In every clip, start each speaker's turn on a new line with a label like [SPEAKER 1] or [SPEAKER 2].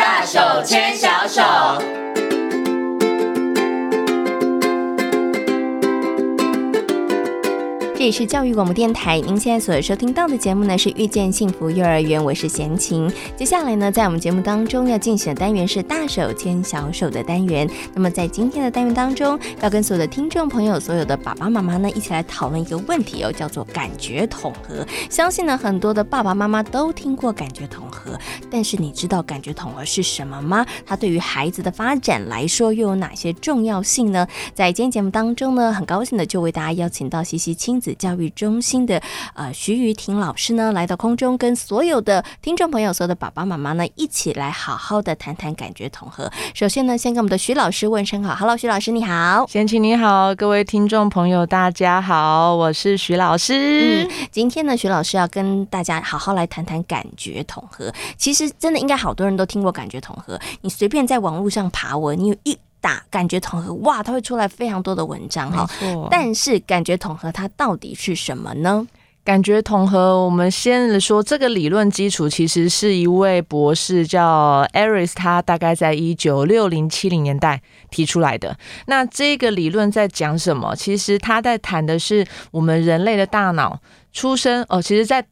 [SPEAKER 1] 大手牵小手。
[SPEAKER 2] 这里是教育广播电台，您现在所收听到的节目呢是遇见幸福幼儿园，我是贤琴。接下来呢，在我们节目当中要进行的单元是大手牵小手的单元。那么在今天的单元当中，要跟所有的听众朋友、所有的爸爸妈妈呢一起来讨论一个问题哦，叫做感觉统合。相信呢很多的爸爸妈妈都听过感觉统合，但是你知道感觉统合是什么吗？它对于孩子的发展来说又有哪些重要性呢？在今天节目当中呢，很高兴的就为大家邀请到西西亲子教育中心的呃徐瑜婷老师呢，来到空中，跟所有的听众朋友、所有的爸爸妈妈呢，一起来好好的谈谈感觉统合。首先呢，先跟我们的徐老师问声好，Hello，徐老师你好，
[SPEAKER 3] 贤琴你好，各位听众朋友大家好，我是徐老师。
[SPEAKER 2] 嗯，今天呢，徐老师要跟大家好好来谈谈感觉统合。其实真的应该好多人都听过感觉统合，你随便在网络上爬文，你有一。打感觉统合，哇，它会出来非常多的文章哈。但是感觉统合它到底是什么呢？
[SPEAKER 3] 感觉统合，我们先说这个理论基础，其实是一位博士叫 Aris，他大概在一九六零七零年代提出来的。那这个理论在讲什么？其实他在谈的是我们人类的大脑出生哦，其实，在。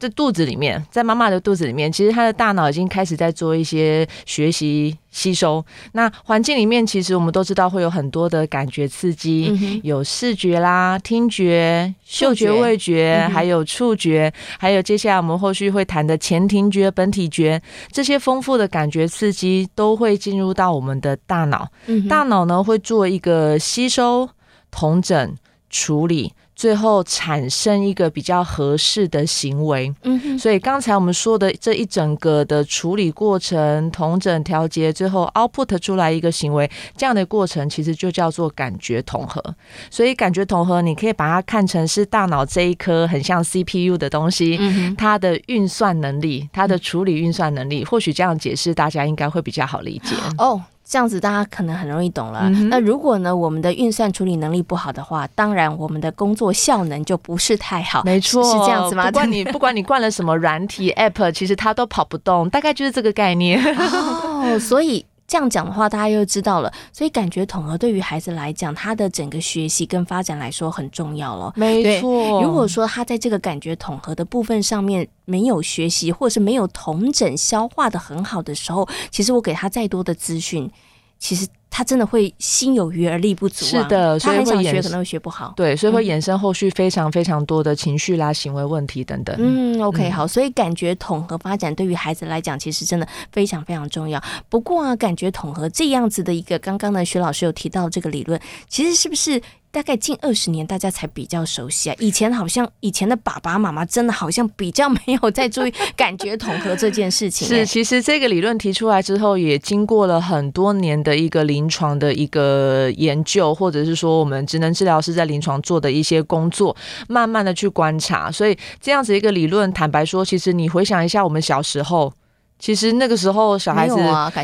[SPEAKER 3] 在肚子里面，在妈妈的肚子里面，其实他的大脑已经开始在做一些学习吸收。那环境里面，其实我们都知道会有很多的感觉刺激，嗯、有视觉啦、听觉、嗅觉、味觉，还有触觉，还有接下来我们后续会谈的前庭觉、本体觉，这些丰富的感觉刺激都会进入到我们的大脑。嗯、大脑呢会做一个吸收、同整、处理。最后产生一个比较合适的行为，嗯哼，所以刚才我们说的这一整个的处理过程、同整、调节，最后 output 出来一个行为，这样的过程其实就叫做感觉统合。所以感觉统合，你可以把它看成是大脑这一颗很像 CPU 的东西，嗯，它的运算能力、它的处理运算能力，或许这样解释大家应该会比较好理解
[SPEAKER 2] 哦。这样子大家可能很容易懂了。嗯、那如果呢，我们的运算处理能力不好的话，当然我们的工作效能就不是太好。
[SPEAKER 3] 没错，
[SPEAKER 2] 是这样子吗？
[SPEAKER 3] 不管你 不管你灌了什么软体 App，其实它都跑不动，大概就是这个概念。
[SPEAKER 2] 哦，所以。这样讲的话，大家又知道了。所以感觉统合对于孩子来讲，他的整个学习跟发展来说很重要了。
[SPEAKER 3] 没错，
[SPEAKER 2] 如果说他在这个感觉统合的部分上面没有学习，或者是没有同整消化的很好的时候，其实我给他再多的资讯，其实。他真的会心有余而力不足，啊，
[SPEAKER 3] 是的，所以会想
[SPEAKER 2] 学可能会学不好，
[SPEAKER 3] 对，所以会衍生后续非常非常多的情绪啦、行为问题等等。
[SPEAKER 2] 嗯，OK，嗯，好，所以感觉统合发展对于孩子来讲，其实真的非常非常重要。不过啊，感觉统合这样子的一个，刚刚呢，徐老师有提到这个理论，其实是不是？大概近二十年，大家才比较熟悉啊。以前好像以前的爸爸妈妈真的好像比较没有在注意感觉统合这件事情。
[SPEAKER 3] 是，其实这个理论提出来之后，也经过了很多年的一个临床的一个研究，或者是说我们职能治疗师在临床做的一些工作，慢慢的去观察。所以这样子一个理论，坦白说，其实你回想一下我们小时候。其实那个时候小孩子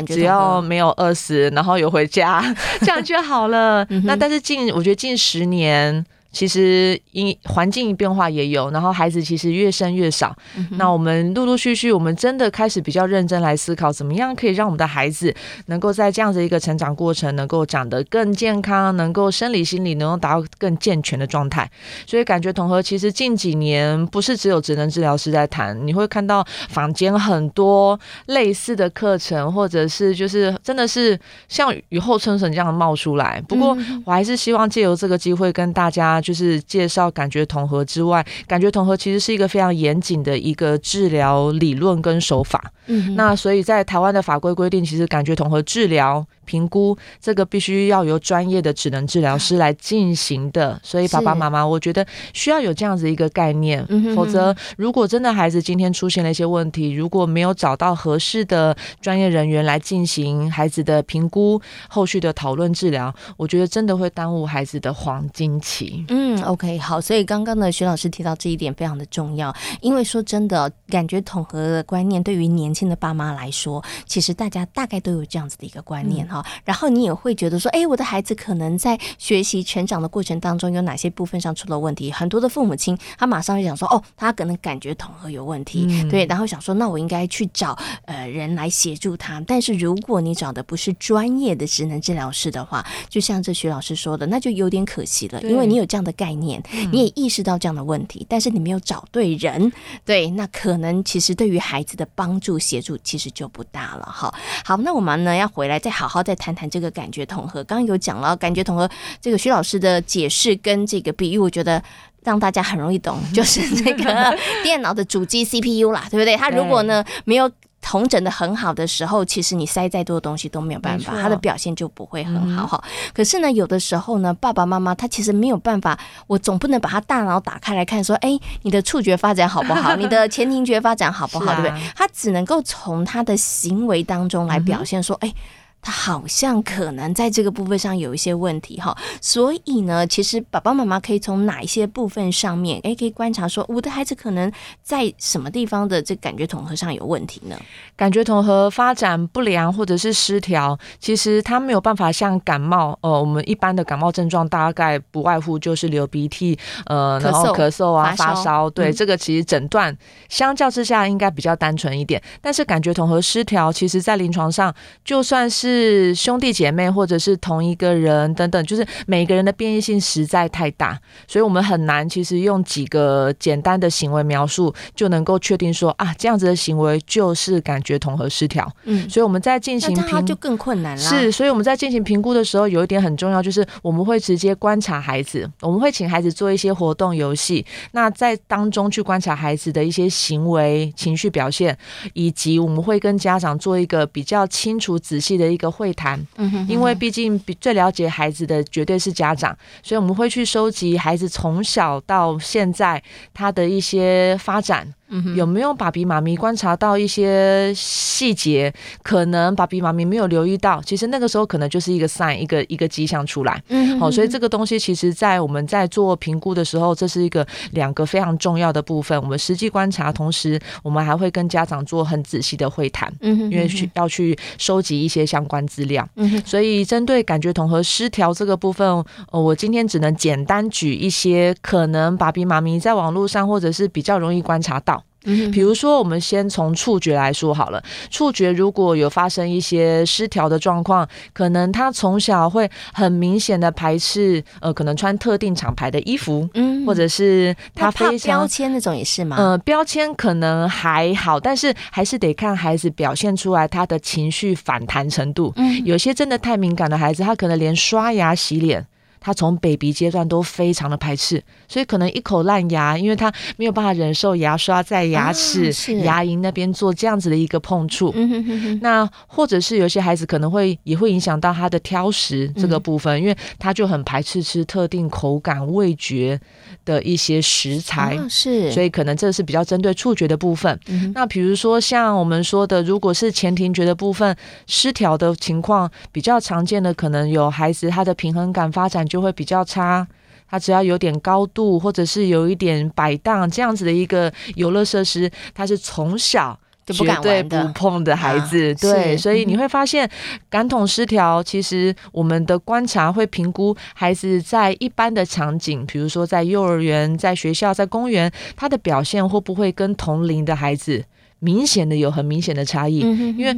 [SPEAKER 3] 只要没有饿死，然后有回家，这样就好了。那但是近，我觉得近十年。其实因环境变化也有，然后孩子其实越生越少。嗯、那我们陆陆续续，我们真的开始比较认真来思考，怎么样可以让我们的孩子能够在这样子一个成长过程，能够长得更健康，能够生理心理能够达到更健全的状态。所以感觉统合其实近几年不是只有职能治疗师在谈，你会看到坊间很多类似的课程，或者是就是真的是像雨后春笋这样冒出来。不过我还是希望借由这个机会跟大家。就是介绍感觉统合之外，感觉统合其实是一个非常严谨的一个治疗理论跟手法。嗯，那所以在台湾的法规规定，其实感觉统合治疗。评估这个必须要由专业的职能治疗师来进行的，所以爸爸妈妈，我觉得需要有这样子一个概念，否则如果真的孩子今天出现了一些问题，如果没有找到合适的专业人员来进行孩子的评估、后续的讨论治疗，我觉得真的会耽误孩子的黄金期。
[SPEAKER 2] 嗯，OK，好，所以刚刚呢，徐老师提到这一点非常的重要，因为说真的，感觉统合的观念对于年轻的爸妈来说，其实大家大概都有这样子的一个观念哈。好，然后你也会觉得说，哎，我的孩子可能在学习成长的过程当中有哪些部分上出了问题？很多的父母亲他马上就想说，哦，他可能感觉统合有问题，嗯、对，然后想说，那我应该去找呃人来协助他。但是如果你找的不是专业的职能治疗师的话，就像这徐老师说的，那就有点可惜了，因为你有这样的概念，你也意识到这样的问题，但是你没有找对人，对，那可能其实对于孩子的帮助协助其实就不大了。哈，好，那我们呢要回来再好好再谈谈这个感觉统合。刚刚有讲了感觉统合，这个徐老师的解释跟这个比喻，我觉得让大家很容易懂，就是 那个电脑的主机 CPU 啦，对不对？它如果呢没有。统整的很好的时候，其实你塞再多的东西都没有办法，他的表现就不会很好哈。嗯、可是呢，有的时候呢，爸爸妈妈他其实没有办法，我总不能把他大脑打开来看，说，哎，你的触觉发展好不好？你的前庭觉发展好不好？啊、对不对？他只能够从他的行为当中来表现说，哎。他好像可能在这个部分上有一些问题哈，所以呢，其实爸爸妈妈可以从哪一些部分上面，诶，可以观察说，我的孩子可能在什么地方的这感觉统合上有问题呢？
[SPEAKER 3] 感觉统合发展不良或者是失调，其实他没有办法像感冒，呃，我们一般的感冒症状大概不外乎就是流鼻涕，呃，然后咳嗽啊，发烧，发烧，对，嗯、这个其实诊断相较之下应该比较单纯一点。但是感觉统合失调，其实在临床上就算是是兄弟姐妹，或者是同一个人等等，就是每个人的变异性实在太大，所以我们很难其实用几个简单的行为描述就能够确定说啊，这样子的行为就是感觉统合失调。嗯，所以我们在进行评
[SPEAKER 2] 就更困难了。
[SPEAKER 3] 是，所以我们在进行评估的时候，有一点很重要，就是我们会直接观察孩子，我们会请孩子做一些活动游戏，那在当中去观察孩子的一些行为、情绪表现，以及我们会跟家长做一个比较清楚、仔细的一个。会谈，因为毕竟比最了解孩子的绝对是家长，所以我们会去收集孩子从小到现在他的一些发展。有没有爸比妈咪观察到一些细节？可能爸比妈咪没有留意到，其实那个时候可能就是一个 sign，一个一个迹象出来。嗯，好，所以这个东西其实，在我们在做评估的时候，这是一个两个非常重要的部分。我们实际观察，同时我们还会跟家长做很仔细的会谈。嗯，因为去要去收集一些相关资料。嗯，所以针对感觉统合失调这个部分，呃，我今天只能简单举一些可能爸比妈咪在网络上或者是比较容易观察到。嗯，比如说，我们先从触觉来说好了。触觉如果有发生一些失调的状况，可能他从小会很明显的排斥，呃，可能穿特定厂牌的衣服，嗯，或者是他非常
[SPEAKER 2] 标签那种也是吗？
[SPEAKER 3] 呃，标签可能还好，但是还是得看孩子表现出来他的情绪反弹程度。嗯，有些真的太敏感的孩子，他可能连刷牙洗脸。他从 baby 阶段都非常的排斥，所以可能一口烂牙，因为他没有办法忍受牙刷在牙齿、啊、牙龈那边做这样子的一个碰触。嗯、哼哼哼，那或者是有些孩子可能会也会影响到他的挑食这个部分，嗯、因为他就很排斥吃特定口感、味觉的一些食材。哦、是，所以可能这是比较针对触觉的部分。嗯、那比如说像我们说的，如果是前庭觉的部分失调的情况，比较常见的可能有孩子他的平衡感发展。就会比较差，他只要有点高度，或者是有一点摆荡这样子的一个游乐设施，他是从小绝对不碰的孩子。对，所以你会发现感统失调，其实我们的观察会评估孩子在一般的场景，比如说在幼儿园、在学校、在公园，他的表现会不会跟同龄的孩子明显的有很明显的差异？因为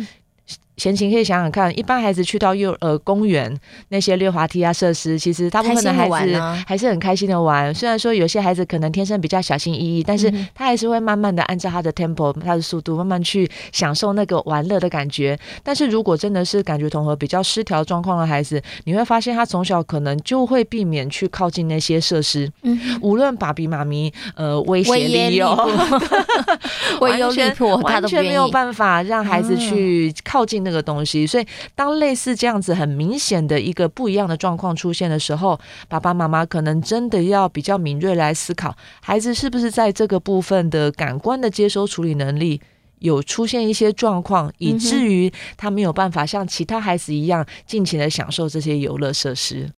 [SPEAKER 3] 闲情可以想想看，一般孩子去到幼呃公园那些溜滑梯啊设施，其实大部分的孩子还是很开心的玩。虽然说有些孩子可能天生比较小心翼翼，但是他还是会慢慢的按照他的 tempo、他的速度，慢慢去享受那个玩乐的感觉。但是如果真的是感觉统合比较失调状况的孩子，你会发现他从小可能就会避免去靠近那些设施。嗯，无论爸比妈咪呃威胁利诱，完全 完全没有办法让孩子去靠近那这个东西，所以当类似这样子很明显的一个不一样的状况出现的时候，爸爸妈妈可能真的要比较敏锐来思考，孩子是不是在这个部分的感官的接收处理能力有出现一些状况，以至于他没有办法像其他孩子一样尽情的享受这些游乐设施。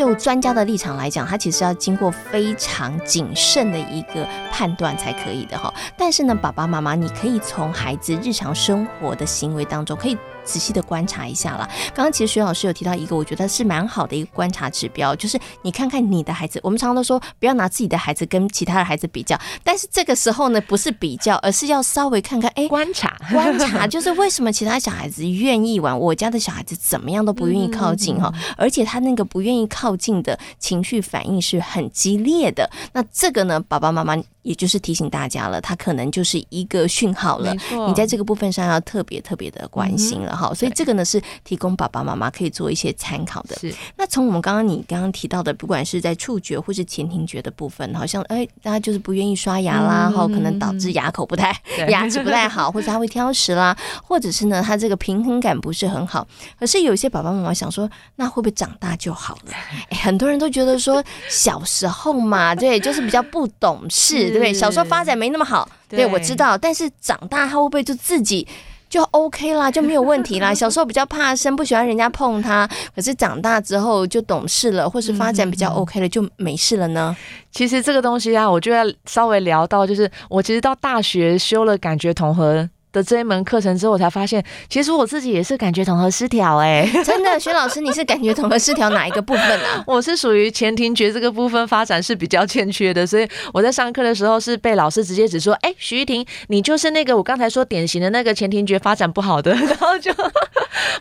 [SPEAKER 2] 就专家的立场来讲，他其实要经过非常谨慎的一个判断才可以的哈。但是呢，爸爸妈妈，你可以从孩子日常生活的行为当中可以。仔细的观察一下啦。刚刚其实徐老师有提到一个，我觉得是蛮好的一个观察指标，就是你看看你的孩子。我们常常都说不要拿自己的孩子跟其他的孩子比较，但是这个时候呢，不是比较，而是要稍微看看，哎，观察观察，就是为什么其他小孩子愿意玩，我家的小孩子怎么样都不愿意靠近哈，而且他那个不愿意靠近的情绪反应是很激烈的。那这个呢，爸爸妈妈。也就是提醒大家了，他可能就是一个讯号了。你在这个部分上要特别特别的关心了哈、嗯。所以这个呢是提供爸爸妈妈可以做一些参考的。是。那从我们刚刚你刚刚提到的，不管是在触觉或是前庭觉的部分，好像哎，大家就是不愿意刷牙啦，哈、嗯，可能导致牙口不太、牙齿不太好，或者他会挑食啦，或者是呢，他这个平衡感不是很好。可是有些爸爸妈妈想说，那会不会长大就好了？哎，很多人都觉得说小时候嘛，对，就是比较不懂事。对不对？小时候发展没那么好，对，对我知道。但是长大他会不会就自己就 OK 啦，就没有问题啦？小时候比较怕生，不喜欢人家碰他，可是长大之后就懂事了，或是发展比较 OK 了，就没事了呢？
[SPEAKER 3] 其实这个东西啊，我就要稍微聊到，就是我其实到大学修了感觉统合的这一门课程之后，我才发现，其实我自己也是感觉统合失调哎、欸，
[SPEAKER 2] 真的，薛老师，你是感觉统合失调哪一个部分啊？
[SPEAKER 3] 我是属于前庭觉这个部分发展是比较欠缺的，所以我在上课的时候是被老师直接指说，哎、欸，徐玉婷，你就是那个我刚才说典型的那个前庭觉发展不好的，然后就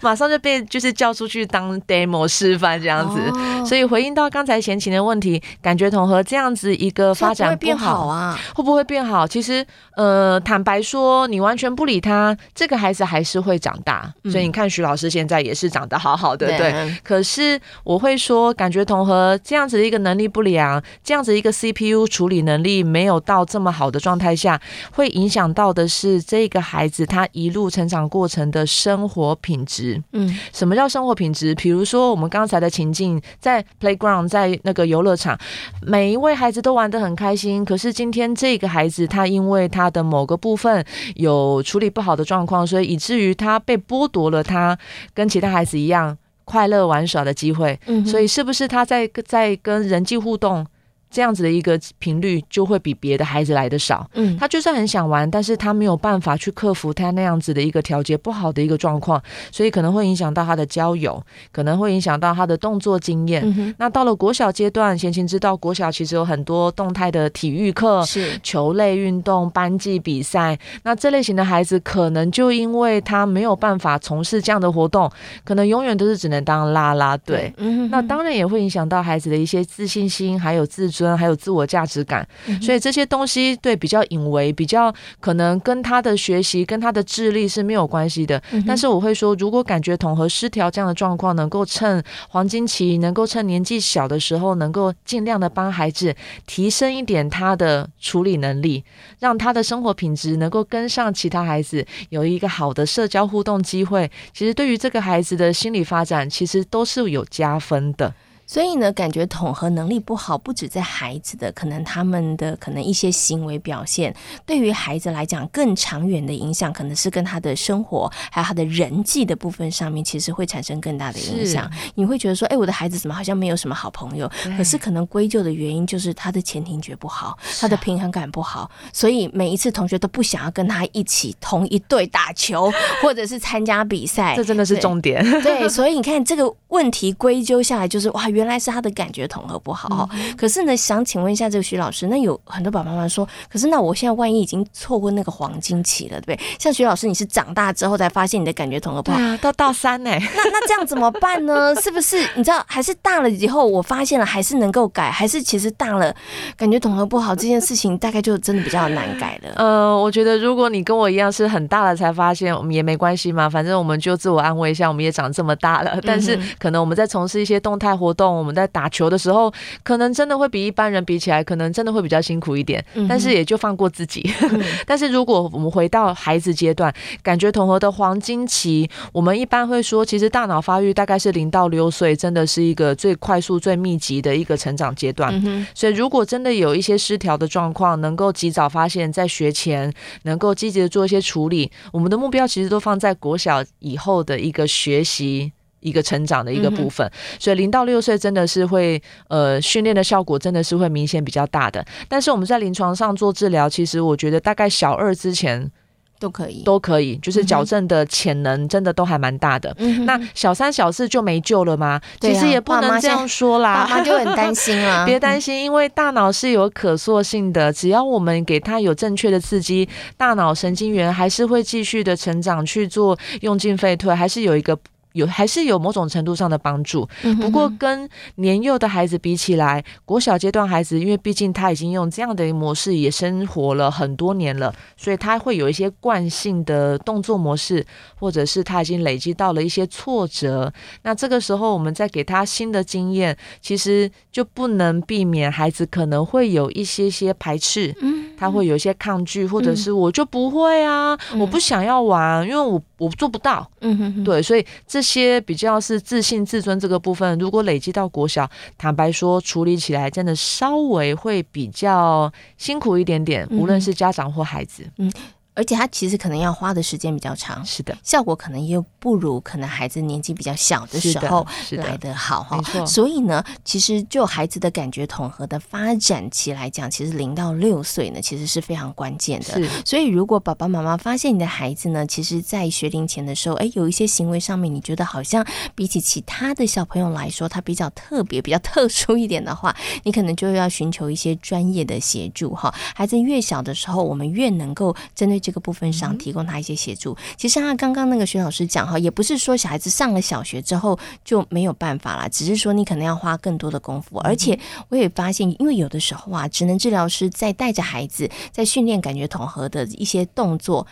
[SPEAKER 3] 马上就被就是叫出去当 demo 示范这样子。哦、所以回应到刚才贤琴的问题，感觉统合这样子一个发展不好，会变好啊？会不会变好？其实，呃，坦白说，你完全。不理他，这个孩子还是会长大。所以你看，徐老师现在也是长得好好的，嗯、对。可是我会说，感觉统合这样子的一个能力不良，这样子一个 CPU 处理能力没有到这么好的状态下，会影响到的是这个孩子他一路成长过程的生活品质。嗯，什么叫生活品质？比如说我们刚才的情境，在 playground，在那个游乐场，每一位孩子都玩得很开心。可是今天这个孩子，他因为他的某个部分有处理不好的状况，所以以至于他被剥夺了他跟其他孩子一样快乐玩耍的机会。嗯，所以是不是他在在跟人际互动？这样子的一个频率就会比别的孩子来的少。嗯，他就算很想玩，但是他没有办法去克服他那样子的一个调节不好的一个状况，所以可能会影响到他的交友，可能会影响到他的动作经验。嗯、那到了国小阶段，贤琴知道国小其实有很多动态的体育课，是球类运动、班级比赛。那这类型的孩子，可能就因为他没有办法从事这样的活动，可能永远都是只能当啦啦队。嗯，那当然也会影响到孩子的一些自信心，还有自。还有自我价值感，所以这些东西对比较隐微，比较可能跟他的学习、跟他的智力是没有关系的。但是我会说，如果感觉统合失调这样的状况，能够趁黄金期，能够趁年纪小的时候，能够尽量的帮孩子提升一点他的处理能力，让他的生活品质能够跟上其他孩子，有一个好的社交互动机会。其实对于这个孩子的心理发展，其实都是有加分的。
[SPEAKER 2] 所以呢，感觉统合能力不好，不止在孩子的，可能他们的可能一些行为表现，对于孩子来讲更长远的影响，可能是跟他的生活还有他的人际的部分上面，其实会产生更大的影响。你会觉得说，哎，我的孩子怎么好像没有什么好朋友？可是可能归咎的原因就是他的前庭觉不好，他的平衡感不好，所以每一次同学都不想要跟他一起同一队打球，或者是参加比赛。
[SPEAKER 3] 这真的是重点。
[SPEAKER 2] 对，对，所以你看这个问题归咎下来就是哇。原来是他的感觉统合不好，嗯，可是呢，想请问一下这个徐老师，那有很多爸爸妈妈说，可是那我现在万一已经错过那个黄金期了，对不对？像徐老师，你是长大之后才发现你的感觉统合不好，
[SPEAKER 3] 啊，到大三呢？
[SPEAKER 2] 那 那这样怎么办呢？是不是你知道，还是大了以后我发现了，还是能够改，还是其实大了感觉统合不好这件事情，大概就真的比较难改了？
[SPEAKER 3] 呃，我觉得如果你跟我一样是很大了才发现，我们也没关系嘛，反正我们就自我安慰一下，我们也长这么大了，但是可能我们在从事一些动态活动。我们在打球的时候，可能真的会比一般人比起来，可能真的会比较辛苦一点。但是也就放过自己。嗯、但是如果我们回到孩子阶段，感觉统合的黄金期，我们一般会说，其实大脑发育大概是零到六岁，真的是一个最快速、最密集的一个成长阶段。嗯、所以如果真的有一些失调的状况，能够及早发现，在学前能够积极的做一些处理，我们的目标其实都放在国小以后的一个学习。一个成长的一个部分，所以零到六岁真的是会呃训练的效果真的是会明显比较大的。但是我们在临床上做治疗，其实我觉得大概小二之前
[SPEAKER 2] 都可以，
[SPEAKER 3] 都可以，就是矫正的潜能真的都还蛮大的。嗯、那小三、小四就没救了吗？啊、其实也不能这样说啦，
[SPEAKER 2] 爸妈就很担心啊。
[SPEAKER 3] 别担心，因为大脑是有可塑性的，只要我们给他有正确的刺激，大脑神经元还是会继续的成长，去做用进废退，还是有一个。有还是有某种程度上的帮助，不过跟年幼的孩子比起来，国小阶段孩子，因为毕竟他已经用这样的模式也生活了很多年了，所以他会有一些惯性的动作模式，或者是他已经累积到了一些挫折。那这个时候，我们再给他新的经验，其实就不能避免孩子可能会有一些些排斥，他会。有一些抗拒，或者是我就不会啊，我不想要玩，因为我我做不到。嗯对，所以这些比较是自信、自尊这个部分，如果累积到国小，坦白说，处理起来真的稍微会比较辛苦一点点，无论是家长或孩子。嗯。
[SPEAKER 2] 而且他其实可能要花的时间比较长，
[SPEAKER 3] 是的，
[SPEAKER 2] 效果可能又不如可能孩子年纪比较小的时候来的好哈。所以呢，其实就孩子的感觉统合的发展期来讲，其实零到六岁呢，其实是非常关键的。所以如果爸爸妈妈发现你的孩子呢，其实在学龄前的时候，哎，有一些行为上面，你觉得好像比起其他的小朋友来说，他比较特别、比较特殊一点的话，你可能就要寻求一些专业的协助哈。孩子越小的时候，我们越能够针对这个部分上提供他一些协助。其实像他刚刚那个徐老师讲哈，也不是说小孩子上了小学之后就没有办法了，只是说你可能要花更多的功夫。而且我也发现，因为有的时候啊，职能治疗师在带着孩子在训练感觉统合的一些动作，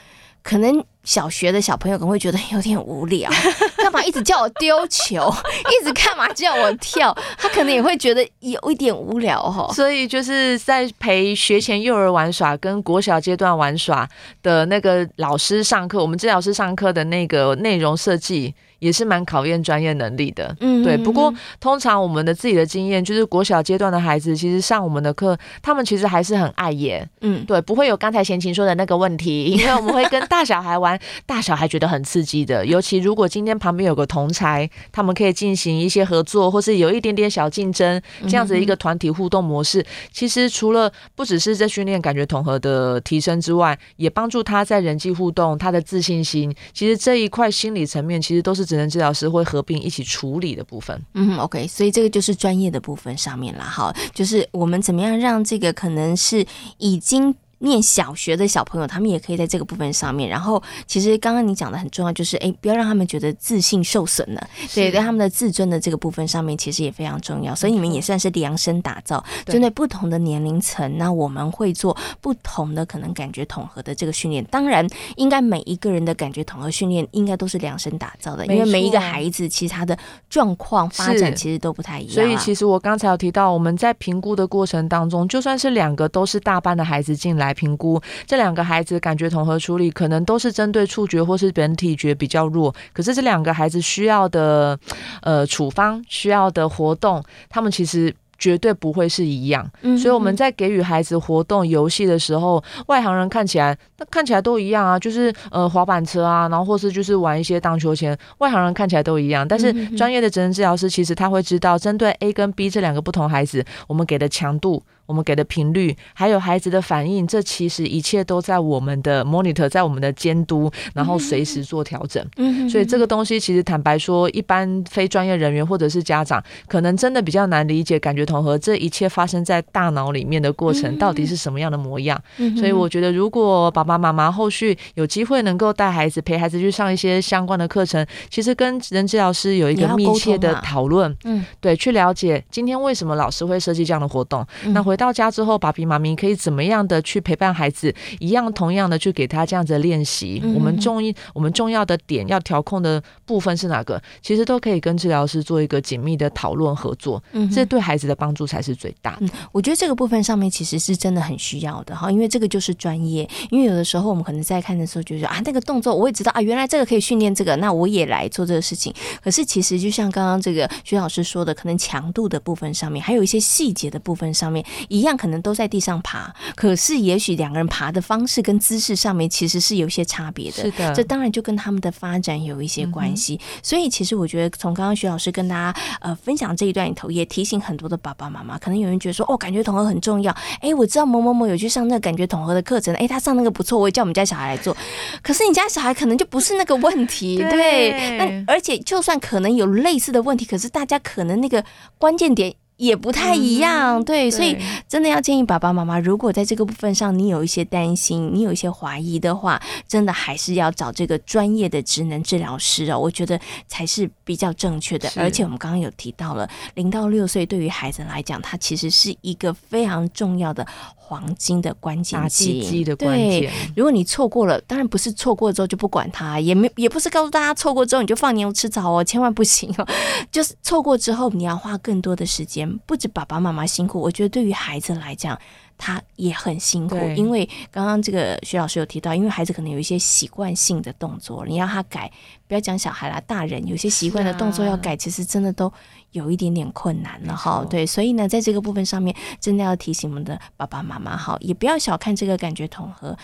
[SPEAKER 2] 可能。小学的小朋友可能会觉得有点无聊，干嘛一直叫我丢球，一直干嘛叫我跳？他可能也会觉得有一点无聊哈。
[SPEAKER 3] 所以就是在陪学前幼儿玩耍跟国小阶段玩耍的那个老师上课，我们治疗师上课的那个内容设计也是蛮考验专业能力的。嗯，对。不过通常我们的自己的经验就是，国小阶段的孩子其实上我们的课，他们其实还是很爱演。嗯，对，不会有刚才贤琴说的那个问题，因为我们会跟大小孩玩。大小孩觉得很刺激的，尤其如果今天旁边有个同才，他们可以进行一些合作，或是有一点点小竞争，这样子一个团体互动模式，其实除了不只是在训练感觉统合的提升之外，也帮助他在人际互动、他的自信心。其实这一块心理层面，其实都是职能治疗师会合并一起处理的部分。
[SPEAKER 2] 嗯，OK，所以这个就是专业的部分上面了。好，就是我们怎么样让这个可能是已经。念小学的小朋友，他们也可以在这个部分上面。然后，其实刚刚你讲的很重要，就是哎，不要让他们觉得自信受损了。对，在他们的自尊的这个部分上面，其实也非常重要。所以你们也算是量身打造，针对不同的年龄层，那我们会做不同的可能感觉统合的这个训练。当然，应该每一个人的感觉统合训练应该都是量身打造的，因为每一个孩子其实他的状况发展其实都不太一样。
[SPEAKER 3] 所以，其实我刚才有提到，我们在评估的过程当中，就算是两个都是大班的孩子进来。来评估这两个孩子感觉统合处理，可能都是针对触觉或是本体觉比较弱，可是这两个孩子需要的呃处方需要的活动，他们其实绝对不会是一样。所以我们在给予孩子活动游戏的时候，外行人看起来那看起来都一样啊，就是呃滑板车啊，然后或是就是玩一些荡秋千，外行人看起来都一样。但是专业的职能治疗师其实他会知道，针对 A 跟 B 这两个不同孩子，我们给的强度。我们给的频率，还有孩子的反应，这其实一切都在我们的 monitor，在我们的监督，然后随时做调整。嗯，所以这个东西其实坦白说，一般非专业人员或者是家长，可能真的比较难理解感觉统合这一切发生在大脑里面的过程到底是什么样的模样。所以我觉得，如果爸爸妈妈后续有机会能够带孩子陪孩子去上一些相关的课程，其实跟职能治疗师有一个密切的讨论。嗯，对，去了解今天为什么老师会设计这样的活动，那回。到家之后，爸比妈咪可以怎么样的去陪伴孩子？一样同样的去给他这样子练习。嗯、我们重一我们重要的点要调控的部分是哪个？其实都可以跟治疗师做一个紧密的讨论合作。嗯，这对孩子的帮助才是最大的。嗯，
[SPEAKER 2] 我觉得这个部分上面其实是真的很需要的哈，因为这个就是专业。因为有的时候我们可能在看的时候就说啊，那个动作我也知道啊，原来这个可以训练这个，那我也来做这个事情。可是其实就像刚刚这个徐老师说的，可能强度的部分上面，还有一些细节的部分上面。一样可能都在地上爬，可是也许两个人爬的方式跟姿势上面其实是有些差别的。
[SPEAKER 3] 是的，
[SPEAKER 2] 这当然就跟他们的发展有一些关系。嗯、所以其实我觉得，从刚刚徐老师跟大家呃分享这一段里头，也提醒很多的爸爸妈妈，可能有人觉得说，哦，感觉统合很重要。哎，我知道某某某有去上那个感觉统合的课程，哎，他上那个不错，我也叫我们家小孩来做。可是你家小孩可能就不是那个问题，对，对。那而且就算可能有类似的问题，可是大家可能那个关键点。也不太一样，嗯、对，对，所以真的要建议爸爸妈妈，如果在这个部分上你有一些担心，你有一些怀疑的话，真的还是要找这个专业的职能治疗师哦，我觉得才是比较正确的。而且我们刚刚有提到了，零到六岁对于孩子来讲，他其实是一个非常重要的。黄金的关键期，对，如果你错过了，当然不是错过之后就不管他，也没也不是告诉大家错过之后你就放牛吃草哦，千万不行哦。就是错过之后，你要花更多的时间，不止爸爸妈妈辛苦，我觉得对于孩子来讲。他也很辛苦，因为刚刚这个徐老师有提到，因为孩子可能有一些习惯性的动作，你要他改，不要讲小孩啦，大人有些习惯的动作要改，其实真的都有一点点困难了哈。对，所以呢，在这个部分上面，真的要提醒我们的爸爸妈妈哈，也不要小看这个感觉统合。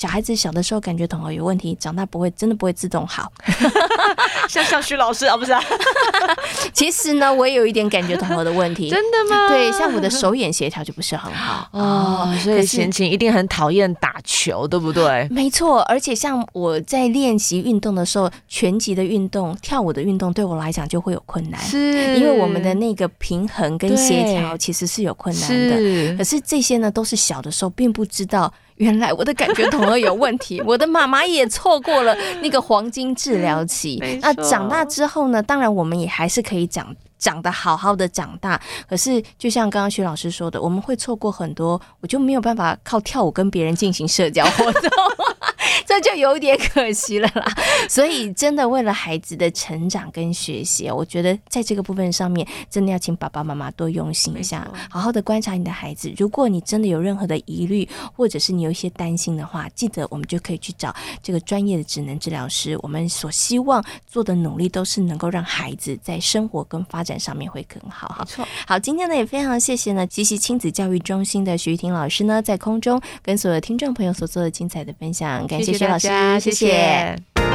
[SPEAKER 2] 小孩子小的时候感觉统合有问题，长大不会真的不会自动好。
[SPEAKER 3] 像像徐老师啊，不是啊？
[SPEAKER 2] 其实呢，我也有一点感觉统合的问题。
[SPEAKER 3] 真的吗？
[SPEAKER 2] 对，像我的手眼协调就不是很好
[SPEAKER 3] 哦。所以贤琴一定很讨厌打球，对不对？
[SPEAKER 2] 没错，而且像我在练习运动的时候，拳击的运动、跳舞的运动，对我来讲就会有困难，是因为我们的那个平衡跟协调其实是有困难的。是可是这些呢，都是小的时候并不知道。原来我的感觉统合有问题，我的妈妈也错过了那个黄金治疗期。那长大之后呢？当然，我们也还是可以长长得好好的长大。可是，就像刚刚徐老师说的，我们会错过很多，我就没有办法靠跳舞跟别人进行社交活动。这就有点可惜了啦，所以真的为了孩子的成长跟学习，我觉得在这个部分上面，真的要请爸爸妈妈多用心一下，好好的观察你的孩子。如果你真的有任何的疑虑，或者是你有一些担心的话，记得我们就可以去找这个专业的职能治疗师。我们所希望做的努力，都是能够让孩子在生活跟发展上面会更好。没错，好，今天呢也非常谢谢呢积习亲子教育中心的徐玉婷老师呢，在空中跟所有听众朋友所做的精彩的分享，感谢。徐老师，谢谢。